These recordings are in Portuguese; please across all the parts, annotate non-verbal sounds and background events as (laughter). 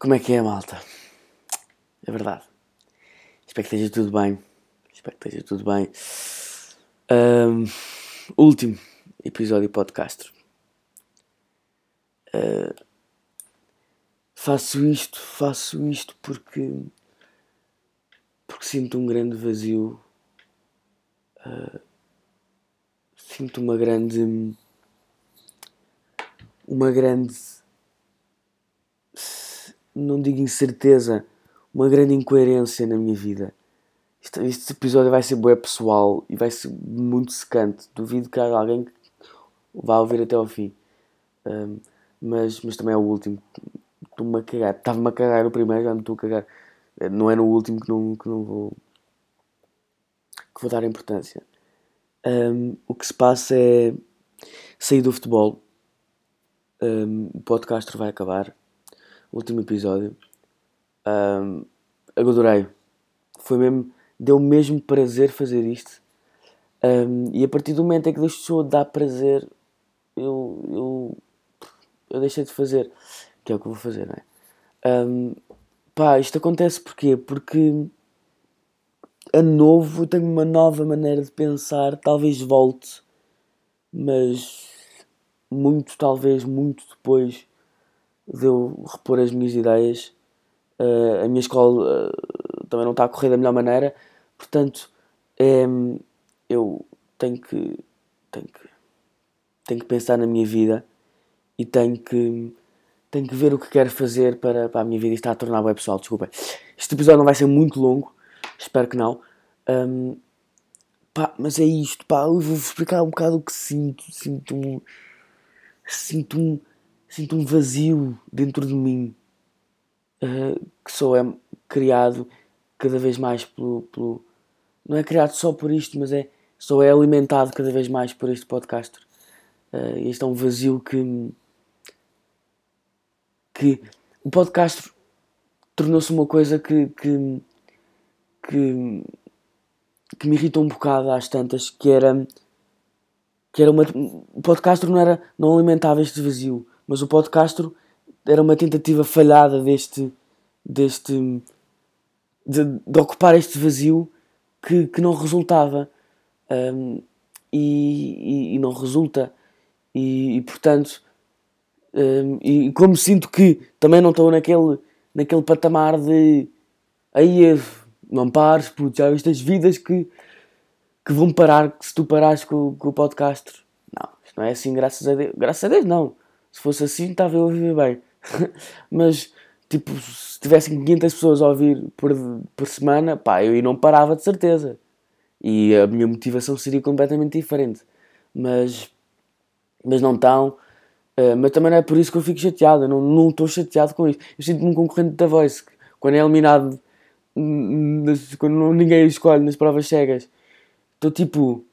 Como é que é, malta? É verdade. Espero que esteja tudo bem. Espero que esteja tudo bem. Um, último episódio podcast. Uh, faço isto, faço isto porque porque sinto um grande vazio. Uh, sinto uma grande uma grande não digo incerteza, uma grande incoerência na minha vida. Este, este episódio vai ser bué pessoal e vai ser muito secante. Duvido que haja alguém que vá ouvir até ao fim. Um, mas, mas também é o último. Estou-me a cagar. Estava-me a cagar no primeiro, já me estou a cagar. Não é no último que não, que não vou. que vou dar importância. Um, o que se passa é. sair do futebol. Um, o podcast vai acabar último episódio. Um, adorei. Foi mesmo. Deu mesmo prazer fazer isto. Um, e a partir do momento em que deixou de dar prazer, eu, eu, eu deixei de fazer. Que é o que eu vou fazer, não é? Um, pá, isto acontece porquê? Porque a novo tenho uma nova maneira de pensar. Talvez volte, mas muito, talvez muito depois de eu repor as minhas ideias. Uh, a minha escola uh, também não está a correr da melhor maneira, portanto, é, eu tenho que, tenho que, tenho que pensar na minha vida e tenho que, tenho que ver o que quero fazer para, para a minha vida. Isto está a tornar bem pessoal, desculpem. Este episódio não vai ser muito longo, espero que não. Um, pá, mas é isto, pá, eu vou explicar um bocado o que sinto. Sinto um. Sinto um vazio dentro de mim uh, que só é criado cada vez mais pelo, pelo, Não é criado só por isto, mas é só é alimentado cada vez mais por este podcast. Uh, este é um vazio que. que o podcast tornou-se uma coisa que, que, que, que me irrita um bocado às tantas, que era que era uma o podcast não era não alimentava este vazio mas o podcast era uma tentativa falhada deste. deste. de, de ocupar este vazio que, que não resultava. Um, e, e, e, não resulta. E, e portanto. Um, e como sinto que também não estou naquele, naquele patamar de. Aí não pares, puto, já viste as vidas que, que vão parar se tu parares com, com o podcast. Não, isto não é assim, graças a Deus. Graças a Deus, não. Se fosse assim, estava eu a viver bem. (laughs) Mas, tipo, se tivessem 500 pessoas a ouvir por, por semana, pá, eu não parava de certeza. E a minha motivação seria completamente diferente. Mas, mas não tão. Uh, mas também não é por isso que eu fico chateado. Eu não, estou chateado com isso. Eu sinto-me um concorrente da Voice. Quando é eliminado, quando ninguém escolhe nas provas cegas, estou tipo,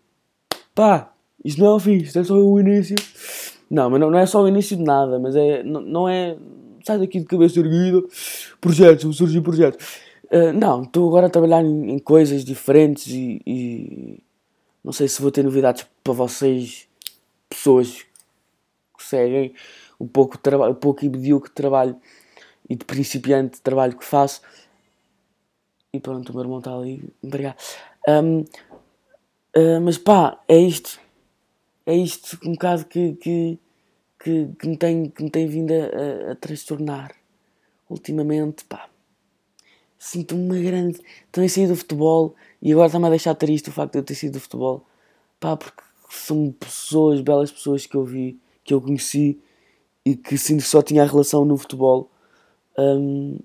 pá, isto não é o fim, isto é só o início. Não, mas não, não é só o início de nada, mas é. Não, não é. Sai daqui de cabeça erguida, projetos, vão surgir projetos. Uh, não, estou agora a trabalhar em, em coisas diferentes e, e, não sei se vou ter novidades para vocês, pessoas que seguem o pouco, trabalho, o pouco e medíocre trabalho e de principiante trabalho que faço. E pronto, o meu irmão está ali. Obrigado. Um, uh, ah, mas pá, é isto é isto um bocado que, que, que, que me, tem, que me tem vindo a, a, a transtornar ultimamente, pá. Sinto-me uma grande. Também saí do futebol e agora está-me a deixar triste o facto de eu ter sido do futebol, pá, porque são pessoas, belas pessoas que eu vi, que eu conheci e que sinto que só tinha relação no futebol. Um,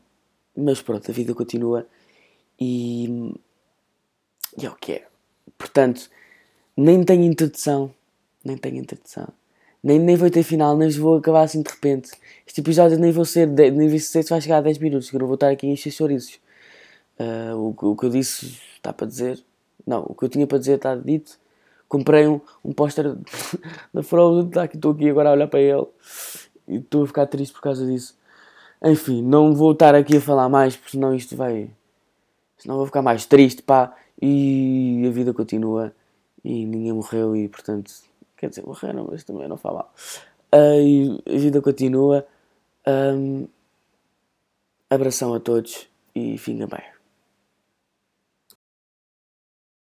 mas pronto, a vida continua e, e é o que é. Portanto, nem tenho introdução nem tenho introdução. Nem, nem vou ter final, nem vou acabar assim de repente. Este episódio nem vou ser, nem vou ser se vai chegar a 10 minutos, que eu não vou estar aqui a encher chouriços. Uh, o, o que eu disse está para dizer. Não, o que eu tinha para dizer está dito. Comprei um, um póster (laughs) da Frozen, tá, estou aqui agora a olhar para ele e estou a ficar triste por causa disso. Enfim, não vou estar aqui a falar mais, porque senão isto vai. Senão vou ficar mais triste, pá. E a vida continua e ninguém morreu e portanto Quer dizer, morreram, mas também não fala mal. Uh, e a vida continua. Um, Abração a todos e fiquem bem.